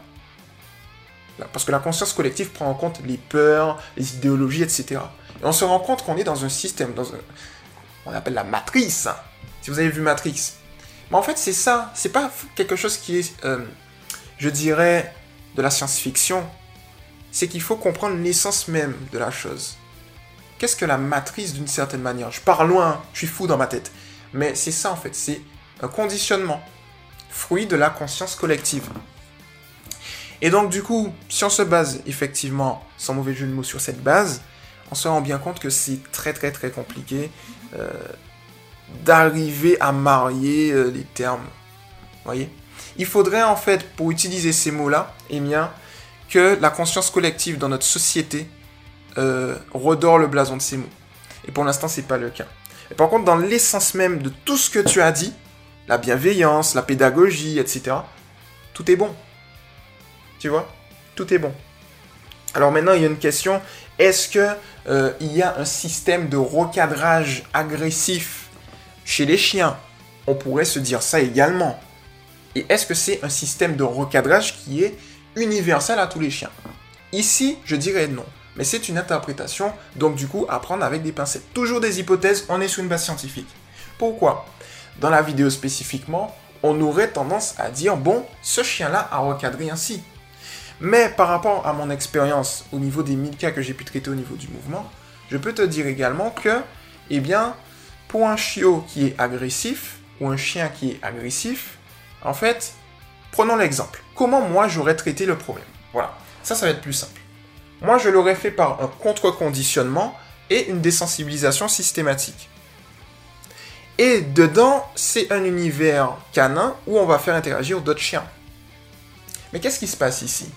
Parce que la conscience collective prend en compte les peurs, les idéologies, etc. Et on se rend compte qu'on est dans un système, dans un, on appelle la matrice. Si vous avez vu Matrix, mais en fait, c'est ça. C'est pas quelque chose qui est, euh, je dirais, de la science-fiction. C'est qu'il faut comprendre l'essence même de la chose. Qu'est-ce que la matrice d'une certaine manière? Je pars loin, je suis fou dans ma tête. Mais c'est ça en fait, c'est un conditionnement, fruit de la conscience collective. Et donc du coup, si on se base effectivement, sans mauvais jeu de mots, sur cette base, on se rend bien compte que c'est très très très compliqué euh, d'arriver à marier euh, les termes. Voyez? Il faudrait en fait, pour utiliser ces mots-là, eh que la conscience collective dans notre société euh, redore le blason de ces mots. Et pour l'instant, c'est pas le cas. Par contre, dans l'essence même de tout ce que tu as dit, la bienveillance, la pédagogie, etc., tout est bon. Tu vois? Tout est bon. Alors maintenant, il y a une question. Est-ce que euh, y a un système de recadrage agressif chez les chiens On pourrait se dire ça également. Et est-ce que c'est un système de recadrage qui est universel à tous les chiens? Ici, je dirais non. Mais c'est une interprétation, donc du coup, à prendre avec des pincettes. Toujours des hypothèses, on est sur une base scientifique. Pourquoi? Dans la vidéo spécifiquement, on aurait tendance à dire, bon, ce chien-là a recadré ainsi. Mais par rapport à mon expérience au niveau des 1000 cas que j'ai pu traiter au niveau du mouvement, je peux te dire également que, eh bien, pour un chiot qui est agressif, ou un chien qui est agressif, en fait, prenons l'exemple. Comment moi j'aurais traité le problème? Voilà, ça, ça va être plus simple. Moi, je l'aurais fait par un contre-conditionnement et une désensibilisation systématique. Et dedans, c'est un univers canin où on va faire interagir d'autres chiens. Mais qu'est-ce qui se passe ici?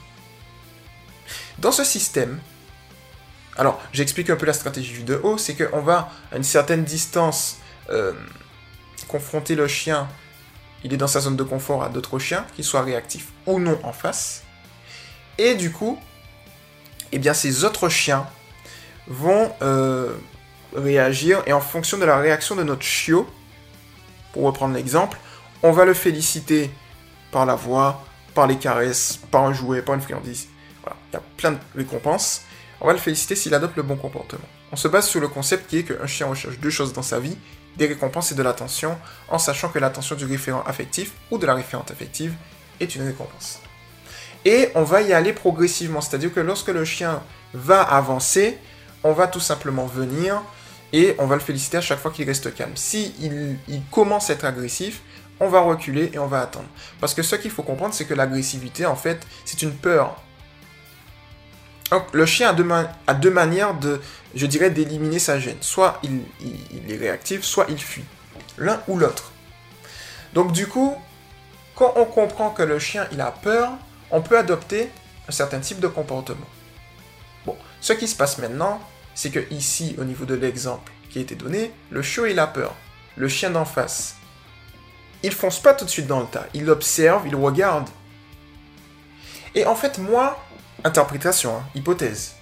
Dans ce système, alors j'explique un peu la stratégie de haut, c'est qu'on va à une certaine distance euh, confronter le chien, il est dans sa zone de confort à d'autres chiens, qu'ils soient réactifs ou non en face. Et du coup, eh bien ces autres chiens vont euh, réagir et en fonction de la réaction de notre chiot, pour reprendre l'exemple, on va le féliciter par la voix, par les caresses, par un jouet, par une friandise. Voilà, il y a plein de récompenses. On va le féliciter s'il adopte le bon comportement. On se base sur le concept qui est qu'un chien recherche deux choses dans sa vie, des récompenses et de l'attention, en sachant que l'attention du référent affectif ou de la référente affective est une récompense. Et on va y aller progressivement, c'est-à-dire que lorsque le chien va avancer, on va tout simplement venir et on va le féliciter à chaque fois qu'il reste calme. Si il, commence à être agressif, on va reculer et on va attendre. Parce que ce qu'il faut comprendre, c'est que l'agressivité, en fait, c'est une peur. Donc, le chien a deux, a deux, manières de, je dirais, d'éliminer sa gêne. Soit il, il est réactif, soit il fuit. L'un ou l'autre. Donc, du coup, quand on comprend que le chien, il a peur, on peut adopter un certain type de comportement. Bon, ce qui se passe maintenant, c'est que ici, au niveau de l'exemple qui a été donné, le chiot il a peur. Le chien d'en face, il fonce pas tout de suite dans le tas. Il observe, il regarde. Et en fait, moi, interprétation, hein, hypothèse.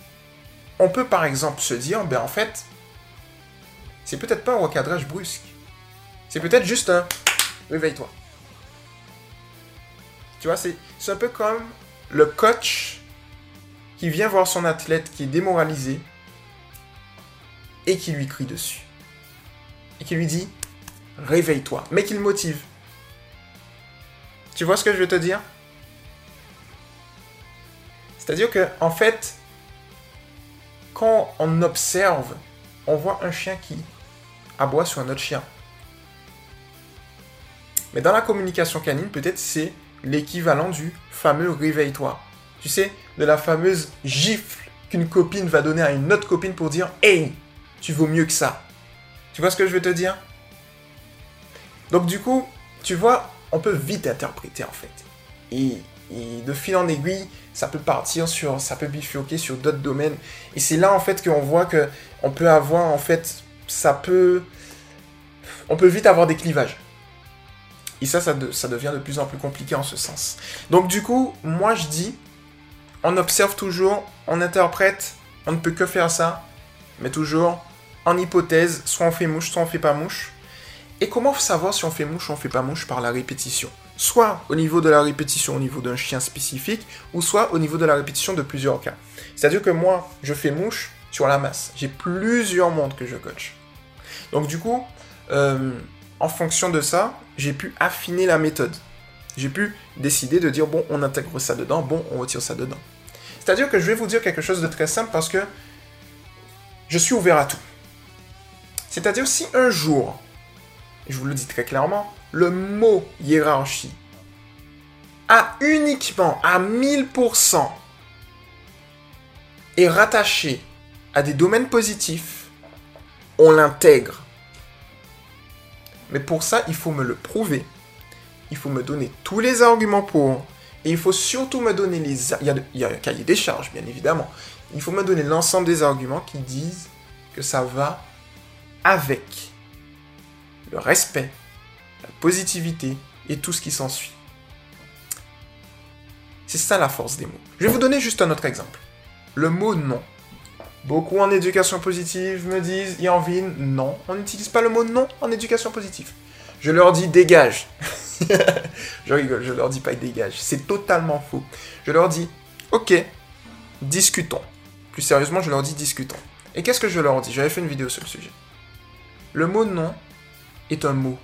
On peut par exemple se dire, ben en fait, c'est peut-être pas un recadrage brusque. C'est peut-être juste un réveille-toi. Tu vois, c'est un peu comme le coach qui vient voir son athlète qui est démoralisé et qui lui crie dessus. Et qui lui dit réveille-toi, mais qui le motive. Tu vois ce que je veux te dire? C'est-à-dire que en fait, quand on observe, on voit un chien qui aboie sur un autre chien. Mais dans la communication canine, peut-être c'est l'équivalent du fameux réveille-toi. Tu sais, de la fameuse gifle qu'une copine va donner à une autre copine pour dire Hey, tu vaux mieux que ça. Tu vois ce que je veux te dire? Donc du coup, tu vois, on peut vite interpréter en fait. Et, de fil en aiguille, ça peut partir sur, ça peut bifurquer sur d'autres domaines. Et c'est là en fait qu'on voit que on peut avoir en fait, ça peut, on peut vite avoir des clivages. Et ça, ça, devient de plus en plus compliqué en ce sens. Donc du coup, moi je dis, on observe toujours, on interprète, on ne peut que faire ça, mais toujours en hypothèse, soit on fait mouche, soit on fait pas mouche. Et comment savoir si on fait mouche ou on fait pas mouche par la répétition? Soit au niveau de la répétition au niveau d'un chien spécifique, ou soit au niveau de la répétition de plusieurs cas. C'est-à-dire que moi, je fais mouche sur la masse. J'ai plusieurs mondes que je coach. Donc du coup, euh, en fonction de ça, j'ai pu affiner la méthode. J'ai pu décider de dire, bon, on intègre ça dedans, bon, on retire ça dedans. C'est-à-dire que je vais vous dire quelque chose de très simple parce que je suis ouvert à tout. C'est-à-dire si un jour, je vous le dis très clairement, le mot hiérarchie à uniquement à 1000% est rattaché à des domaines positifs, on l'intègre. Mais pour ça, il faut me le prouver. Il faut me donner tous les arguments pour. Et il faut surtout me donner les... Il y a, il y a un cahier des charges, bien évidemment. Il faut me donner l'ensemble des arguments qui disent que ça va avec le respect, la positivité et tout ce qui s'ensuit. C'est ça la force des mots. Je vais vous donner juste un autre exemple. Le mot non. Beaucoup en éducation positive me disent, Yanvin, non, on n'utilise pas le mot non en éducation positive. Je leur dis dégage. *laughs* je rigole, je leur dis pas dégage. C'est totalement faux. Je leur dis, ok, discutons. Plus sérieusement, je leur dis discutons. Et qu'est-ce que je leur dis? J'avais fait une vidéo sur le sujet. Le mot non est un mot.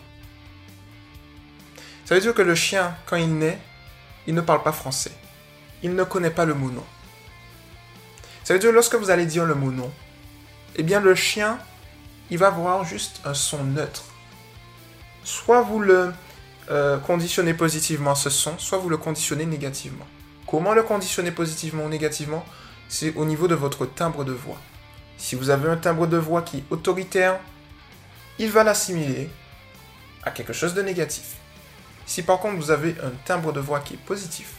Ça veut dire que le chien, quand il naît, il ne parle pas français. Il ne connaît pas le mot non. Ça veut dire que lorsque vous allez dire le mot non, eh bien le chien, il va voir juste un son neutre. Soit vous le euh, conditionnez positivement ce son, soit vous le conditionnez négativement. Comment le conditionner positivement ou négativement? C'est au niveau de votre timbre de voix. Si vous avez un timbre de voix qui est autoritaire, il va l'assimiler à quelque chose de négatif. Si par contre vous avez un timbre de voix qui est positif,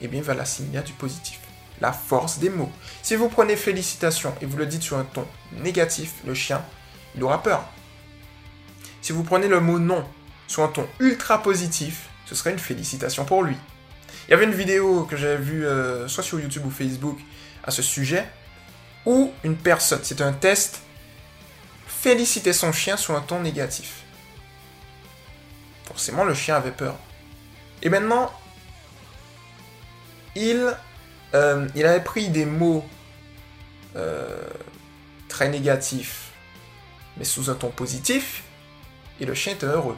eh bien il va l'assimiler à du positif la force des mots. Si vous prenez félicitations et vous le dites sur un ton négatif, le chien, il aura peur. Si vous prenez le mot non sur un ton ultra positif, ce serait une félicitation pour lui. Il y avait une vidéo que j'avais vue euh, soit sur YouTube ou Facebook à ce sujet, où une personne, c'est un test, félicitait son chien sur un ton négatif. Forcément, le chien avait peur. Et maintenant, il euh, il avait pris des mots euh, très négatifs, mais sous un ton positif, et le chien était heureux.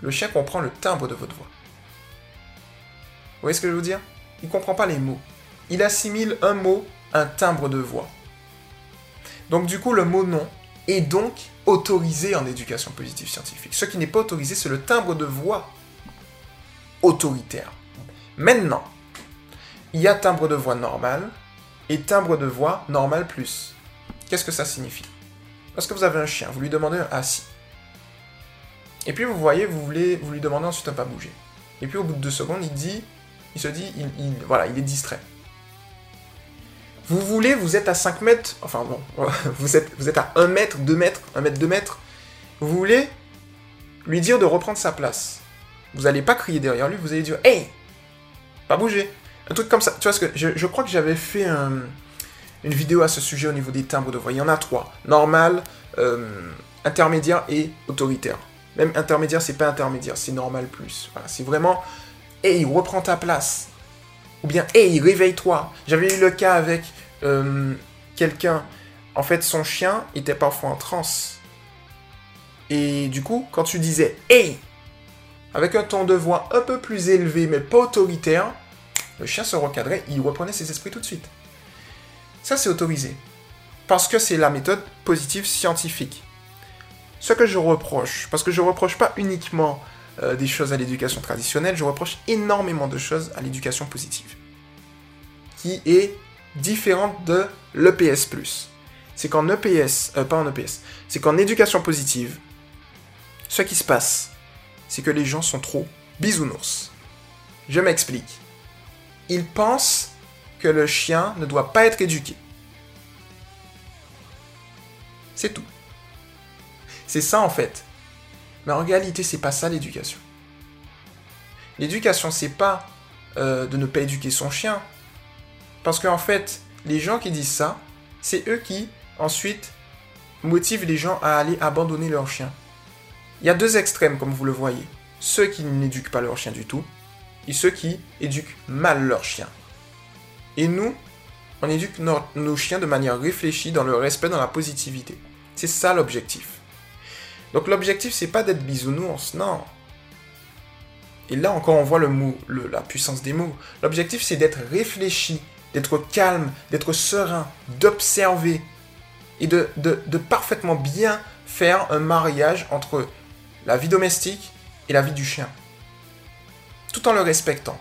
Le chien comprend le timbre de votre voix. Vous voyez ce que je veux dire? Il ne comprend pas les mots. Il assimile un mot un timbre de voix. Donc du coup, le mot non est donc autorisé en éducation positive scientifique. Ce qui n'est pas autorisé, c'est le timbre de voix autoritaire. Maintenant, il y a timbre de voix normal et timbre de voix normal plus. Qu'est-ce que ça signifie? Lorsque vous avez un chien, vous lui demandez un assis. Et puis vous voyez, vous voulez, vous lui demandez ensuite un pas bouger. Et puis au bout de deux secondes, il dit, il se dit, il, voilà, il est distrait. Vous voulez, vous êtes à 5 mètres, enfin bon, *laughs* vous êtes, vous êtes à 1 mètre, 2 mètres, 1 mètre, 2 mètres. Vous voulez lui dire de reprendre sa place. Vous n'allez pas crier derrière lui, vous allez dire Hey Pas bouger un truc comme ça. Tu vois ce que je, crois que j'avais fait une vidéo à ce sujet au niveau des timbres de voix. Il y en a trois normal, euh, intermédiaire et autoritaire. Même intermédiaire, c'est pas intermédiaire, c'est normal plus. Voilà, c'est vraiment hey, reprends ta place. Ou bien hey, réveille-toi. J'avais eu le cas avec euh, quelqu'un. En fait, son chien était parfois en transe. Et du coup, quand tu disais hey, avec un ton de voix un peu plus élevé, mais pas autoritaire, le chien se recadrait, il reprenait ses esprits tout de suite. Ça, c'est autorisé. Parce que c'est la méthode positive scientifique. Ce que je reproche, parce que je reproche pas uniquement euh, des choses à l'éducation traditionnelle, je reproche énormément de choses à l'éducation positive. Qui est différente de l'EPS. C'est qu'en EPS, euh, pas en EPS, c'est qu'en éducation positive, ce qui se passe, c'est que les gens sont trop bisounours. Je m'explique il pense que le chien ne doit pas être éduqué. C'est tout. C'est ça en fait. Mais en réalité, c'est pas ça l'éducation. L'éducation, c'est pas euh, de ne pas éduquer son chien. Parce qu'en fait, les gens qui disent ça, c'est eux qui, ensuite, motivent les gens à aller abandonner leur chien. Il y a deux extrêmes, comme vous le voyez. Ceux qui n'éduquent pas leur chien du tout, et ceux qui éduquent mal leurs chiens. Et nous, on éduque nos, chiens de manière réfléchie, dans le respect, dans la positivité. C'est ça l'objectif. Donc l'objectif, c'est pas d'être bisounours, non. Et là encore, on voit le mot, la puissance des mots. L'objectif, c'est d'être réfléchi, d'être calme, d'être serein, d'observer et de, de parfaitement bien faire un mariage entre la vie domestique et la vie du chien. tout en le respectant,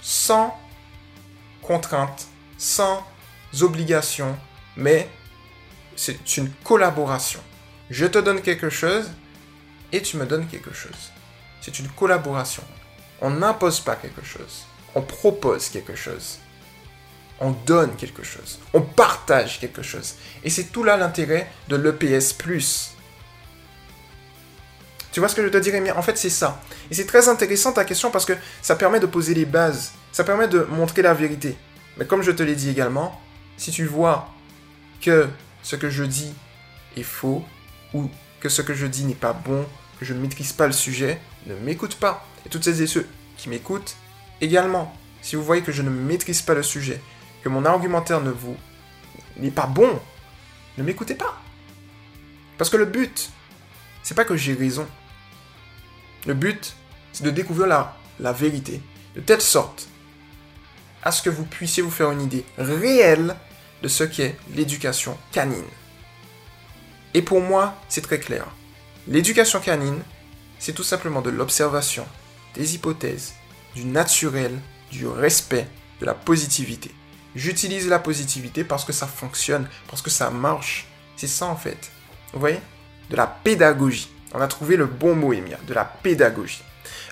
sans contrainte, sans obligation, mais c'est une collaboration. Je te donne quelque chose et tu me donnes quelque chose. C'est une collaboration. On n'impose pas quelque chose. On propose quelque chose. On donne quelque chose. On partage quelque chose. Et c'est tout là l'intérêt de l'EPS. Tu vois ce que je te dirais En fait, c'est ça. Et c'est très intéressant ta question parce que ça permet de poser les bases. Ça permet de montrer la vérité. Mais comme je te l'ai dit également, si tu vois que ce que je dis est faux ou que ce que je dis n'est pas bon, que je ne maîtrise pas le sujet, ne m'écoute pas. Et toutes celles et ceux qui m'écoutent également, si vous voyez que je ne maîtrise pas le sujet, que mon argumentaire ne vous n'est pas bon, ne m'écoutez pas. Parce que le but, c'est pas que j'ai raison. Le but, c'est de découvrir la, la vérité, de telle sorte à ce que vous puissiez vous faire une idée réelle de ce qu'est l'éducation canine. Et pour moi, c'est très clair. L'éducation canine, c'est tout simplement de l'observation, des hypothèses, du naturel, du respect, de la positivité. J'utilise la positivité parce que ça fonctionne, parce que ça marche. C'est ça en fait. Vous voyez? De la pédagogie. On a trouvé le bon mot, Emia, de la pédagogie.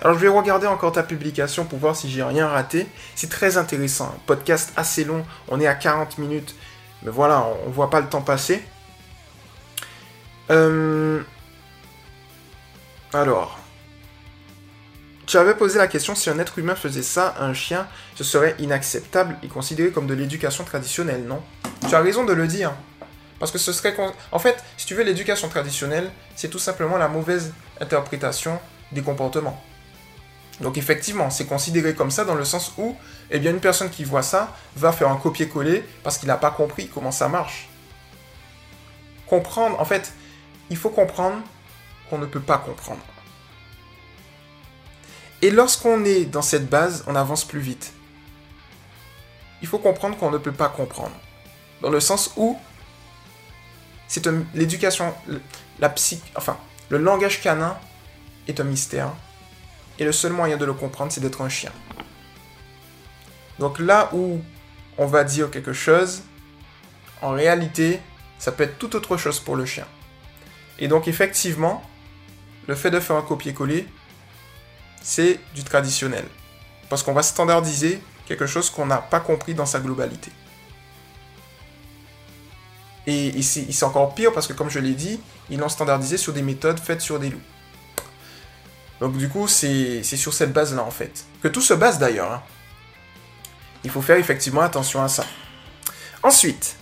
Alors je vais regarder encore ta publication pour voir si j'ai rien raté. C'est très intéressant. Podcast assez long. On est à 40 minutes. Mais voilà, on ne voit pas le temps passer. Euh, alors. Tu avais posé la question si un être humain faisait ça un chien, ce serait inacceptable et considéré comme de l'éducation traditionnelle, non? Tu as raison de le dire. Parce que ce serait... En fait, si tu veux, l'éducation traditionnelle, c'est tout simplement la mauvaise interprétation des comportements. Donc effectivement, c'est considéré comme ça dans le sens où, eh bien, une personne qui voit ça va faire un copier-coller parce qu'il n'a pas compris comment ça marche. Comprendre, en fait, il faut comprendre qu'on ne peut pas comprendre. Et lorsqu'on est dans cette base, on avance plus vite. Il faut comprendre qu'on ne peut pas comprendre. Dans le sens où c'est l'éducation, la psy, enfin, le langage canin est un mystère et le seul moyen de le comprendre, c'est d'être un chien. Donc là où on va dire quelque chose, en réalité, ça peut être tout autre chose pour le chien. Et donc effectivement, le fait de faire un copier-coller, c'est du traditionnel. Parce qu'on va standardiser quelque chose qu'on n'a pas compris dans sa globalité. Et c'est encore pire parce que, comme je l'ai dit, ils l'ont standardisé sur des méthodes faites sur des loups. Donc du coup, c'est sur cette base-là, en fait. Que tout se base d'ailleurs. Hein. Il faut faire effectivement attention à ça. Ensuite,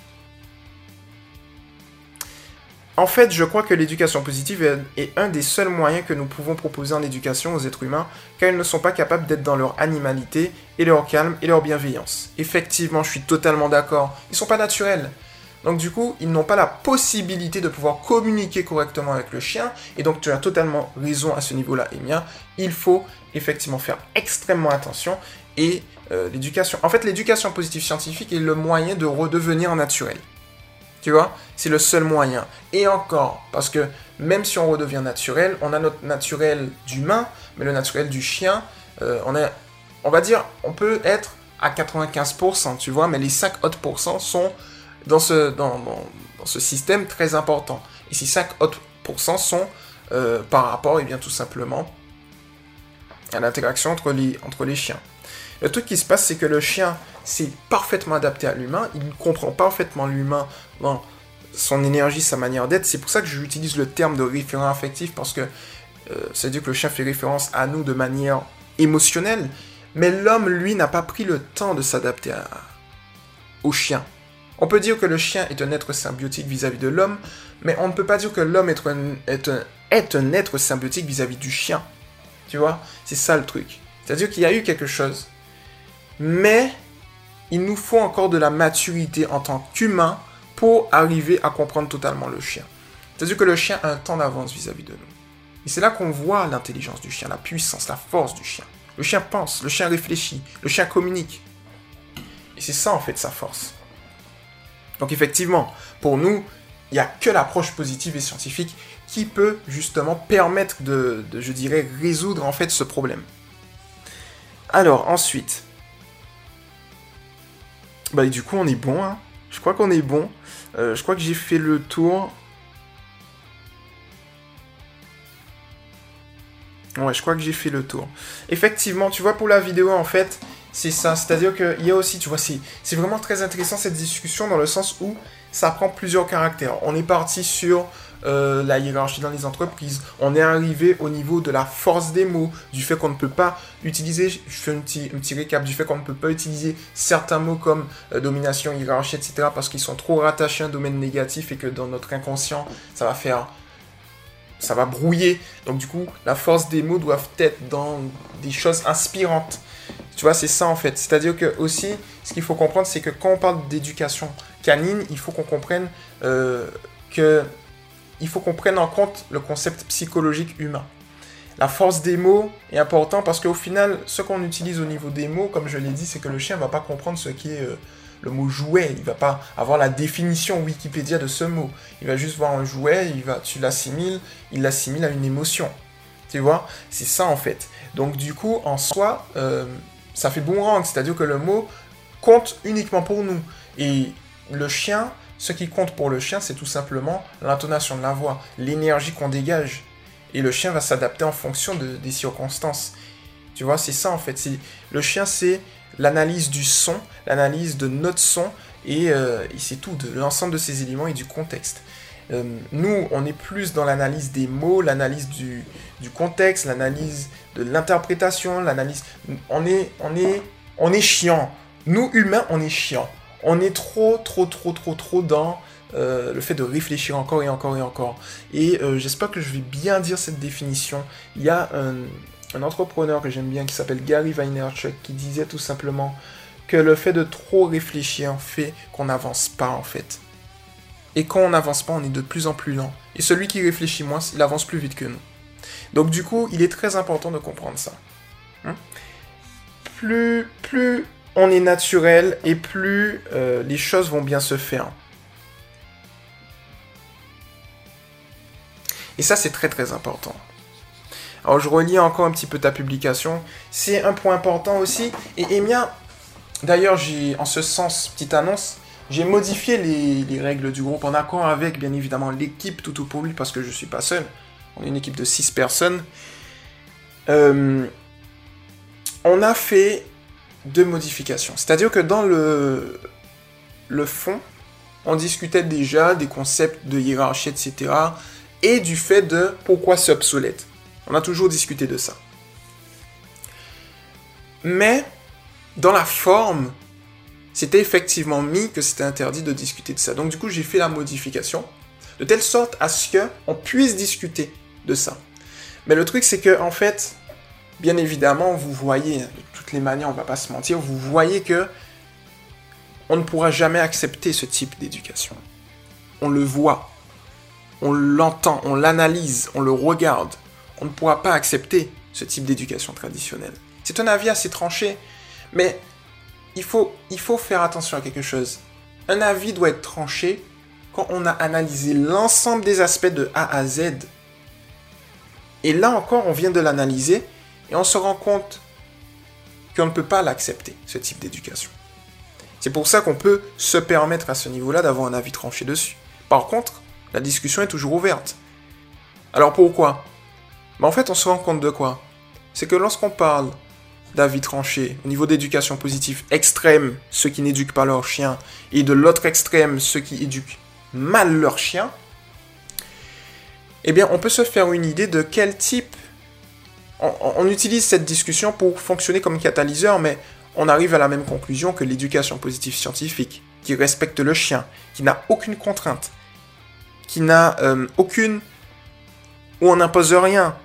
en fait, je crois que l'éducation positive est un des seuls moyens que nous pouvons proposer en éducation aux êtres humains, car ils ne sont pas capables d'être dans leur animalité et leur calme et leur bienveillance. Effectivement, je suis totalement d'accord. Ils ne sont pas naturels. Donc du coup, ils n'ont pas la possibilité de pouvoir communiquer correctement avec le chien. Et donc tu as totalement raison à ce niveau-là, Emia. Il faut effectivement faire extrêmement attention. Et euh, l'éducation... En fait, l'éducation positive scientifique est le moyen de redevenir naturel. Tu vois C'est le seul moyen. Et encore, parce que même si on redevient naturel, on a notre naturel d'humain, mais le naturel du chien, euh, on, est, on va dire, on peut être à 95%, tu vois, mais les 5 autres pourcents sont dans ce, dans, ce système très important. Et ces 5 autres pourcents sont euh, par rapport, et eh bien tout simplement, à l'interaction entre les, entre les chiens. Le truc qui se passe, c'est que le chien s'est parfaitement adapté à l'humain, il comprend parfaitement l'humain dans son énergie, sa manière d'être. C'est pour ça que j'utilise le terme de référent affectif, parce que euh, c'est-à-dire que le chien fait référence à nous de manière émotionnelle, mais l'homme, lui, n'a pas pris le temps de s'adapter au chien. On peut dire que le chien est un être symbiotique vis-à-vis de l'homme, mais on ne peut pas dire que l'homme est un, est, un, être symbiotique vis-à-vis du chien. Tu vois? C'est ça le truc. C'est-à-dire qu'il y a eu quelque chose. Mais il nous faut encore de la maturité en tant qu'humain pour arriver à comprendre totalement le chien. C'est-à-dire que le chien a un temps d'avance vis-à-vis de nous. Et c'est là qu'on voit l'intelligence du chien, la puissance, la force du chien. Le chien pense, le chien réfléchit, le chien communique. Et c'est ça en fait sa force. Donc effectivement, pour nous, il n'y a que l'approche positive et scientifique qui peut justement permettre de, je dirais, résoudre en fait ce problème. Alors, ensuite. Bah, du coup, on est bon, hein. Je crois qu'on est bon. Euh, je crois que j'ai fait le tour. Ouais, je crois que j'ai fait le tour. Effectivement, tu vois, pour la vidéo, en fait, c'est ça. C'est-à-dire qu'il y a aussi, tu vois, c'est vraiment très intéressant cette discussion dans le sens où ça prend plusieurs caractères. On est parti sur euh, la hiérarchie dans les entreprises. On est arrivé au niveau de la force des mots, du fait qu'on ne peut pas utiliser, je fais un petit, un petit récap, du fait qu'on ne peut pas utiliser certains mots comme euh, domination, hiérarchie, etc. parce qu'ils sont trop rattachés à un domaine négatif et que dans notre inconscient, ça va faire ça va brouiller. Donc du coup, la force des mots doivent être dans des choses inspirantes. Tu vois, c'est ça en fait. C'est-à-dire que aussi, ce qu'il faut comprendre, c'est que quand on parle d'éducation canine, il faut qu'on comprenne euh, que il faut qu'on prenne en compte le concept psychologique humain. La force des mots est important parce qu'au final, ce qu'on utilise au niveau des mots, comme je l'ai dit, c'est que le chien ne va pas comprendre ce qui est euh, le mot jouet. Il va pas avoir la définition Wikipédia de ce mot. Il va juste voir un jouet, il va, tu l'assimiles, il l'assimile à une émotion. Tu vois? C'est ça en fait. Donc du coup, en soi, euh, ça fait boomerang, c'est-à-dire que le mot compte uniquement pour nous. Et le chien, ce qui compte pour le chien, c'est tout simplement l'intonation de la voix, l'énergie qu'on dégage. Et le chien va s'adapter en fonction des circonstances. Tu vois, c'est ça en fait. Le chien, c'est l'analyse du son, l'analyse de notre son, et, euh, c'est tout, de l'ensemble de ces éléments et du contexte. Euh, nous, on est plus dans l'analyse des mots, l'analyse du, contexte, l'analyse de l'interprétation, l'analyse... On est, on, est, on est chiant. Nous, humains, on est chiant. On est trop, trop, trop, trop, trop dans euh, le fait de réfléchir encore et encore et encore. Et j'espère que je vais bien dire cette définition. Il y a un, un entrepreneur que j'aime bien qui s'appelle Gary Vaynerchuk qui disait tout simplement que le fait de trop réfléchir fait qu'on n'avance pas en fait. Et quand on n'avance pas, on est de plus en plus lent. Et celui qui réfléchit moins, il avance plus vite que nous. Donc du coup, il est très important de comprendre ça. Hein? plus, plus on est naturel et plus euh, les choses vont bien se faire. Et ça, c'est très très important. Alors je relis encore un petit peu ta publication. C'est un point important aussi. Et Emia, d'ailleurs, j'ai en ce sens, petite annonce, j'ai modifié les, règles du groupe en accord avec, bien évidemment, l'équipe tout pour lui, parce que je ne suis pas seul. On est une équipe de 6 personnes. Euh, on a fait deux modifications. C'est-à-dire que dans le, le fond, on discutait déjà des concepts de hiérarchie, etc. Et du fait de pourquoi c'est obsolète. On a toujours discuté de ça. Mais, dans la forme, c'était effectivement mis que c'était interdit de discuter de ça. Donc du coup, j'ai fait la modification, de telle sorte à ce qu'on puisse discuter de ça. Mais le truc, c'est que, en fait, bien évidemment, vous voyez, de les manières, on va pas se mentir, vous voyez que on ne pourra jamais accepter ce type d'éducation. On le voit, on l'entend, on l'analyse, on le regarde on ne pourra pas accepter ce type d'éducation traditionnelle. C'est un avis assez tranché, mais il faut, il faut faire attention à quelque chose. Un avis doit être tranché quand on a analysé l'ensemble des aspects de A à Z. Et là encore, on vient de l'analyser et on se rend compte qu'on ne peut pas l'accepter, ce type d'éducation. C'est pour ça qu'on peut se permettre à ce niveau-là d'avoir un avis tranché dessus. Par contre, la discussion est toujours ouverte. Alors pourquoi? Mais en fait, on se rend compte de quoi? C'est que lorsqu'on parle d'avis tranché, au niveau d'éducation positive extrême, ceux qui n'éduquent pas leur chien, et de l'autre extrême, ceux qui éduquent mal leur chien, eh bien, on peut se faire une idée de quel type... On, utilise cette discussion pour fonctionner comme catalyseur, mais on arrive à la même conclusion que l'éducation positive scientifique, qui respecte le chien, qui n'a aucune contrainte, qui n'a euh, aucune... où on n'impose rien,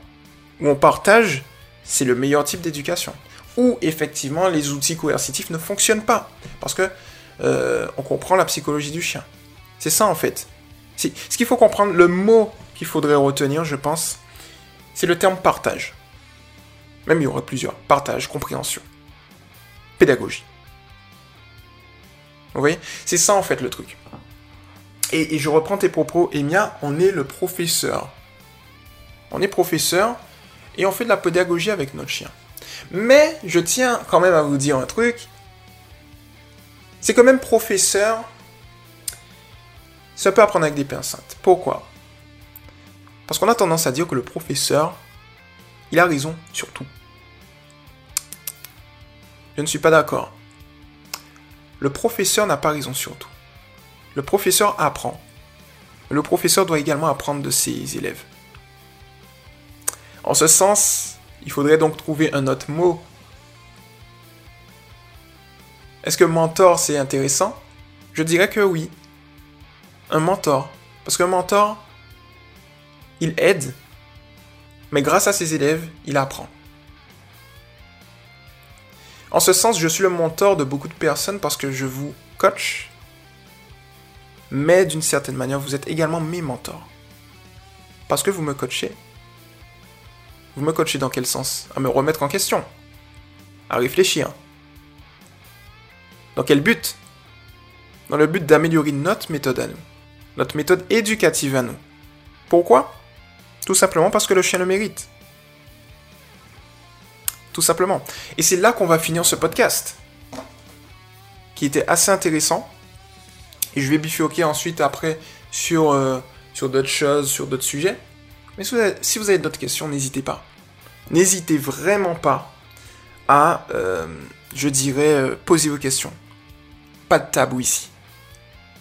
où on partage, c'est le meilleur type d'éducation. Où effectivement les outils coercitifs ne fonctionnent pas. Parce que euh, on comprend la psychologie du chien. C'est ça en fait. Ce qu'il faut comprendre, le mot qu'il faudrait retenir, je pense, c'est le terme partage. Même il y aurait plusieurs. Partage, compréhension. Pédagogie. Vous voyez? C'est ça en fait le truc. Et, et, je reprends tes propos, Emia, on est le professeur. On est professeur, et on fait de la pédagogie avec notre chien. Mais je tiens quand même à vous dire un truc. C'est quand même professeur. Ça peut apprendre avec des pincettes. Pourquoi? Parce qu'on a tendance à dire que le professeur, il a raison sur tout. Je ne suis pas d'accord. Le professeur n'a pas raison sur tout. Le professeur apprend. Le professeur doit également apprendre de ses élèves. En ce sens, il faudrait donc trouver un autre mot. Est-ce que mentor c'est intéressant? Je dirais que oui. Un mentor. Parce qu'un mentor, il aide, mais grâce à ses élèves, il apprend. En ce sens, je suis le mentor de beaucoup de personnes parce que je vous coach, mais d'une certaine manière, vous êtes également mes mentors. Parce que vous me coachez. Vous me coachez dans quel sens? À me remettre en question. À réfléchir. Dans quel but? Dans le but d'améliorer notre méthode à nous. Notre méthode éducative à nous. Pourquoi? Tout simplement parce que le chien le mérite. Tout simplement. Et c'est là qu'on va finir ce podcast. Qui était assez intéressant. Et je vais bifurquer ensuite après sur, euh, d'autres choses, sur d'autres sujets. Mais si vous avez, d'autres questions, n'hésitez pas. N'hésitez vraiment pas à, euh, je dirais, euh, poser vos questions. Pas de tabou ici.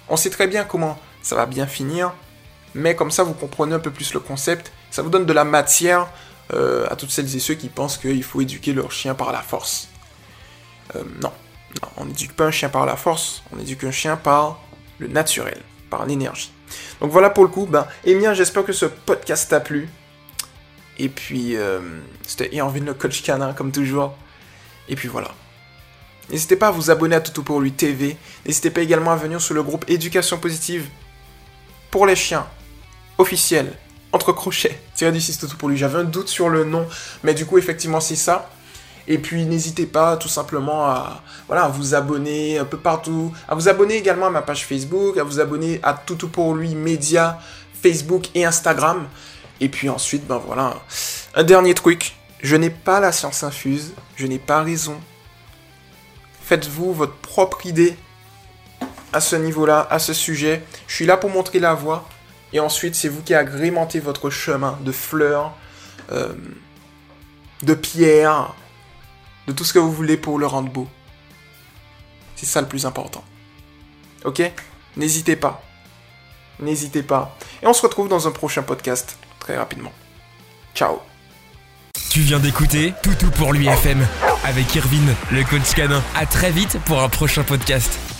On sait très bien comment ça va bien finir, mais comme ça vous comprenez un peu plus le concept, ça vous donne de la matière à toutes celles et ceux qui pensent qu'il faut éduquer leur chien par la force. non, non on n'éduque pas un chien par la force, on éduque un chien par le naturel, par l'énergie. Donc voilà pour le coup, ben, Emien, j'espère que ce podcast t'a plu. Et puis, euh, c'était Irvine le coach canin, comme toujours. Et puis voilà. N'hésitez pas à vous abonner à Toutou pour lui TV. N'hésitez pas également à venir sur le groupe Éducation Positive pour les chiens, officiel, entre crochets, tiré du 6 Toutou pour lui. J'avais un doute sur le nom, mais du coup, effectivement, c'est ça. Et puis n'hésitez pas tout simplement à, voilà, à vous abonner un peu partout, à vous abonner également à ma page Facebook, à vous abonner à Toutou pour lui Média, Facebook et Instagram. Et puis ensuite, ben voilà, un dernier truc, je n'ai pas la science infuse, je n'ai pas raison. Faites-vous votre propre idée à ce niveau-là, à ce sujet. Je suis là pour montrer la voie. Et ensuite, c'est vous qui agrémentez votre chemin de fleurs, euh, de pierres, de tout ce que vous voulez pour le rendre beau. C'est ça le plus important. Ok? N'hésitez pas. N'hésitez pas. Et on se retrouve dans un prochain podcast très rapidement. Ciao. Tu viens d'écouter Toutou pour l'UFM avec Irvine, le coach canin. À très vite pour un prochain podcast.